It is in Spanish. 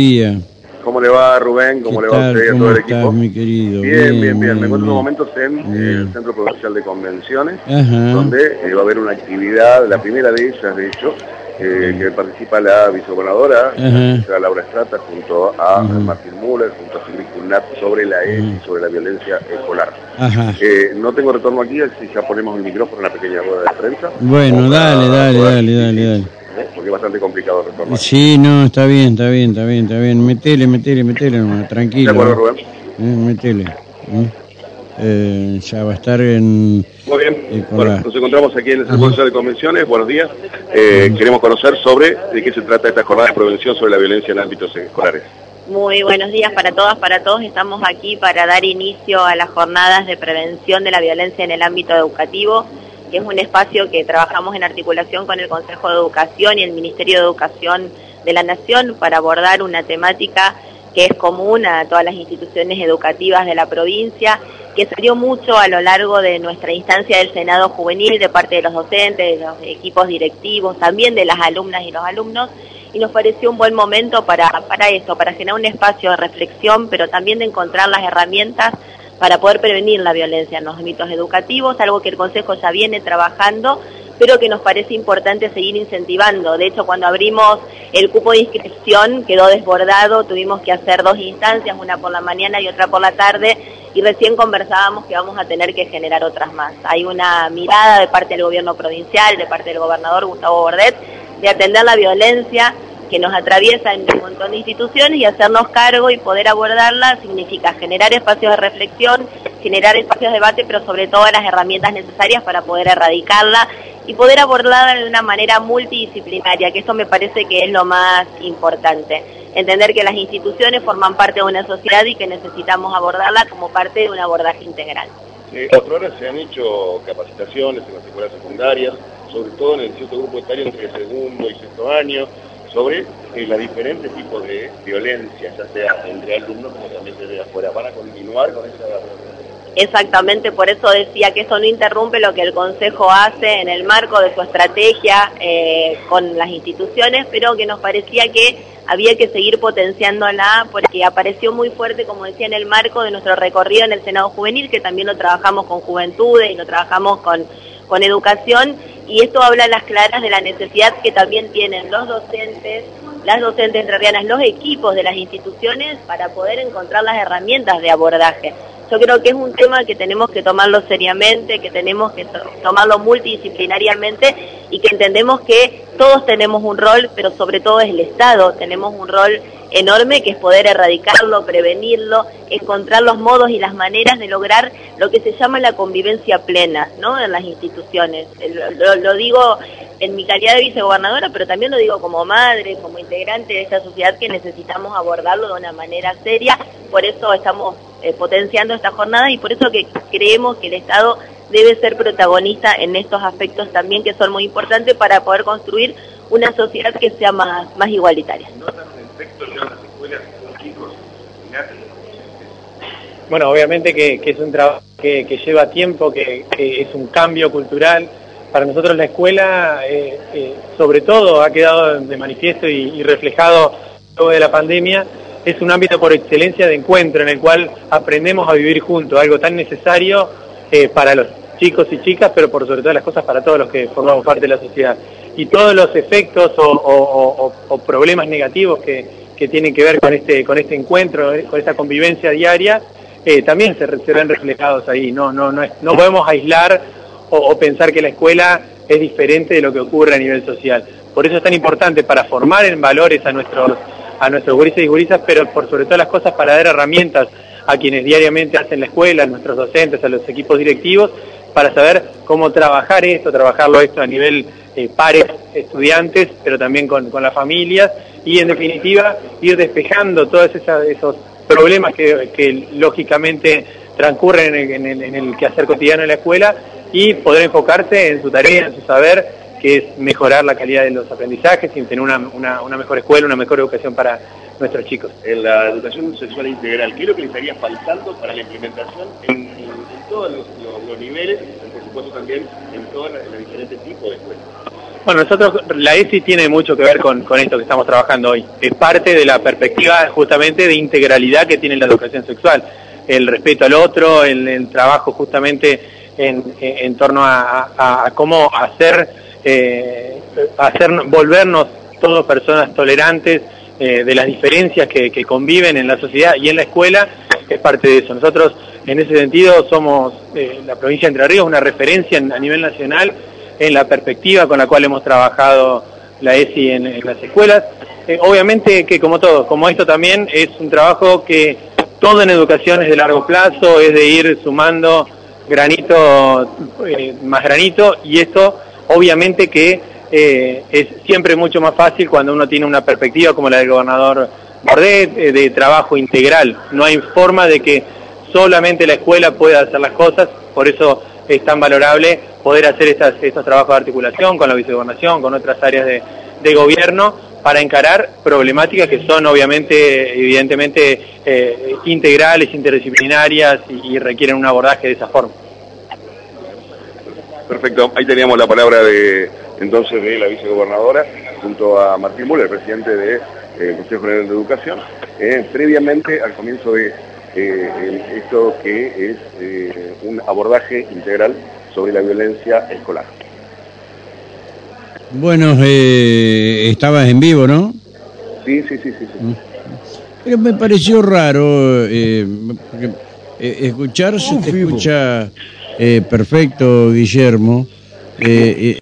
día. ¿Cómo le va Rubén? ¿Cómo le va a usted y a todo el equipo? mi querido? Bien, bien, bien. Me encuentro en momentos en el Centro Provincial de Convenciones, donde eh, va a haber una actividad, la primera de ellas, de hecho, eh, que participa la vicegobernadora, la Laura Estrata, junto a Martín Müller, junto a Silvio Cunat, sobre la ESI, sobre la violencia escolar. Eh, no tengo retorno aquí, así ya ponemos el micrófono en la pequeña rueda de prensa. Bueno, dale, dale, dale, dale, dale. Porque es bastante complicado retornar. Sí, no, está bien, está bien, está bien, está bien. Metele, metele, metele, tranquilo. De acuerdo, Rubén. Eh, metele. Eh, ya va a estar en... Muy bien, bueno, nos encontramos aquí en el Centro de Convenciones, buenos días. Eh, queremos conocer sobre de qué se trata esta jornada de prevención sobre la violencia en ámbitos escolares. Muy buenos días para todas, para todos. Estamos aquí para dar inicio a las jornadas de prevención de la violencia en el ámbito educativo, que es un espacio que trabajamos en articulación con el Consejo de Educación y el Ministerio de Educación de la Nación para abordar una temática que es común a todas las instituciones educativas de la provincia, que salió mucho a lo largo de nuestra instancia del Senado Juvenil, de parte de los docentes, de los equipos directivos, también de las alumnas y los alumnos, y nos pareció un buen momento para, para esto, para generar un espacio de reflexión, pero también de encontrar las herramientas para poder prevenir la violencia en los ámbitos educativos, algo que el Consejo ya viene trabajando, pero que nos parece importante seguir incentivando. De hecho, cuando abrimos el cupo de inscripción quedó desbordado, tuvimos que hacer dos instancias, una por la mañana y otra por la tarde, y recién conversábamos que vamos a tener que generar otras más. Hay una mirada de parte del gobierno provincial, de parte del gobernador Gustavo Bordet, de atender la violencia que nos atraviesa en un montón de instituciones y hacernos cargo y poder abordarla significa generar espacios de reflexión, generar espacios de debate, pero sobre todo las herramientas necesarias para poder erradicarla y poder abordarla de una manera multidisciplinaria, que eso me parece que es lo más importante. Entender que las instituciones forman parte de una sociedad y que necesitamos abordarla como parte de un abordaje integral. Eh, hasta se han hecho capacitaciones en las escuelas secundarias, sobre todo en el cierto grupo etario entre segundo y sexto año, sobre eh, los diferentes tipos de violencia, ya sea entre alumnos como también desde afuera. ¿Van a continuar con esa Exactamente, por eso decía que eso no interrumpe lo que el Consejo hace en el marco de su estrategia eh, con las instituciones, pero que nos parecía que había que seguir potenciándola porque apareció muy fuerte, como decía, en el marco de nuestro recorrido en el Senado Juvenil, que también lo trabajamos con juventudes y lo trabajamos con, con educación, y esto habla a las claras de la necesidad que también tienen los docentes, las docentes entrerrianas, los equipos de las instituciones para poder encontrar las herramientas de abordaje. Yo creo que es un tema que tenemos que tomarlo seriamente, que tenemos que tomarlo multidisciplinariamente y que entendemos que todos tenemos un rol, pero sobre todo es el Estado, tenemos un rol enorme que es poder erradicarlo, prevenirlo, encontrar los modos y las maneras de lograr lo que se llama la convivencia plena ¿no? en las instituciones. Lo, digo en mi calidad de vicegobernadora, pero también lo digo como madre, como integrante de esta sociedad que necesitamos abordarlo de una manera seria, por eso estamos eh, potenciando esta jornada y por eso que creemos que el Estado debe ser protagonista en estos aspectos también que son muy importantes para poder construir una sociedad que sea más, más igualitaria. Bueno, obviamente que, es un trabajo que, lleva tiempo, que, es un cambio cultural. Para nosotros la escuela, eh, eh, sobre todo, ha quedado de manifiesto y, y reflejado luego de la pandemia, es un ámbito por excelencia de encuentro en el cual aprendemos a vivir juntos, algo tan necesario eh, para los chicos y chicas, pero por sobre todas las cosas para todos los que formamos parte de la sociedad. Y todos los efectos o, problemas negativos que, tienen que ver con este, con este encuentro, con esta convivencia diaria, eh, también se, ven reflejados ahí. No, no, no, no podemos aislar o pensar que la escuela es diferente de lo que ocurre a nivel social. Por eso es tan importante para formar en valores a nuestros a nuestros gurisas y gurisas, pero por sobre todas las cosas para dar herramientas a quienes diariamente hacen la escuela, a nuestros docentes, a los equipos directivos, para saber cómo trabajar esto, trabajarlo esto a nivel eh, pares estudiantes, pero también con, las familias, y en definitiva ir despejando todos esos problemas que, lógicamente transcurren en el, en el quehacer cotidiano de la escuela y poder enfocarse en su tarea, en su saber que es mejorar la calidad de los aprendizajes y tener una, mejor escuela, una mejor educación para nuestros chicos. En la educación sexual integral, ¿qué es lo que le estaría faltando para la implementación en, todos los, niveles, por supuesto también en todos los diferentes tipos de escuelas? Bueno, nosotros, la ESI tiene mucho que ver con, esto que estamos trabajando hoy. Es parte de la perspectiva justamente de integralidad que tiene la educación sexual. El respeto al otro, el, trabajo justamente en, torno a, cómo hacer, eh, hacer, volvernos todos personas tolerantes eh, de las diferencias que, conviven en la sociedad y en la escuela, es parte de eso. Nosotros, en ese sentido, somos eh, la provincia de Entre Ríos, una referencia a nivel nacional en la perspectiva con la cual hemos trabajado la ESI en, las escuelas. Eh, obviamente que como todo, como esto también es un trabajo que todo en educación es de largo plazo, es de ir sumando granito más granito y esto obviamente que eh, es siempre mucho más fácil cuando uno tiene una perspectiva como la del gobernador Bordet de trabajo integral. No hay forma de que solamente la escuela pueda hacer las cosas, por eso es tan valorable poder hacer estos trabajos de articulación con la vicegobernación, con otras áreas de, gobierno, para encarar problemáticas que son obviamente, evidentemente, eh, integrales, interdisciplinarias y, requieren un abordaje de esa forma. Perfecto, ahí teníamos la palabra de entonces de la vicegobernadora junto a Martín Müller, presidente del de, eh, Consejo General de Educación, eh, previamente al comienzo de esto que es un abordaje integral sobre la violencia escolar. Bueno, eh, estabas en vivo, ¿no? Sí, sí, sí, sí. Mm. Pero me pareció raro, eh, eh escuchar se te escucha eh, perfecto, Guillermo.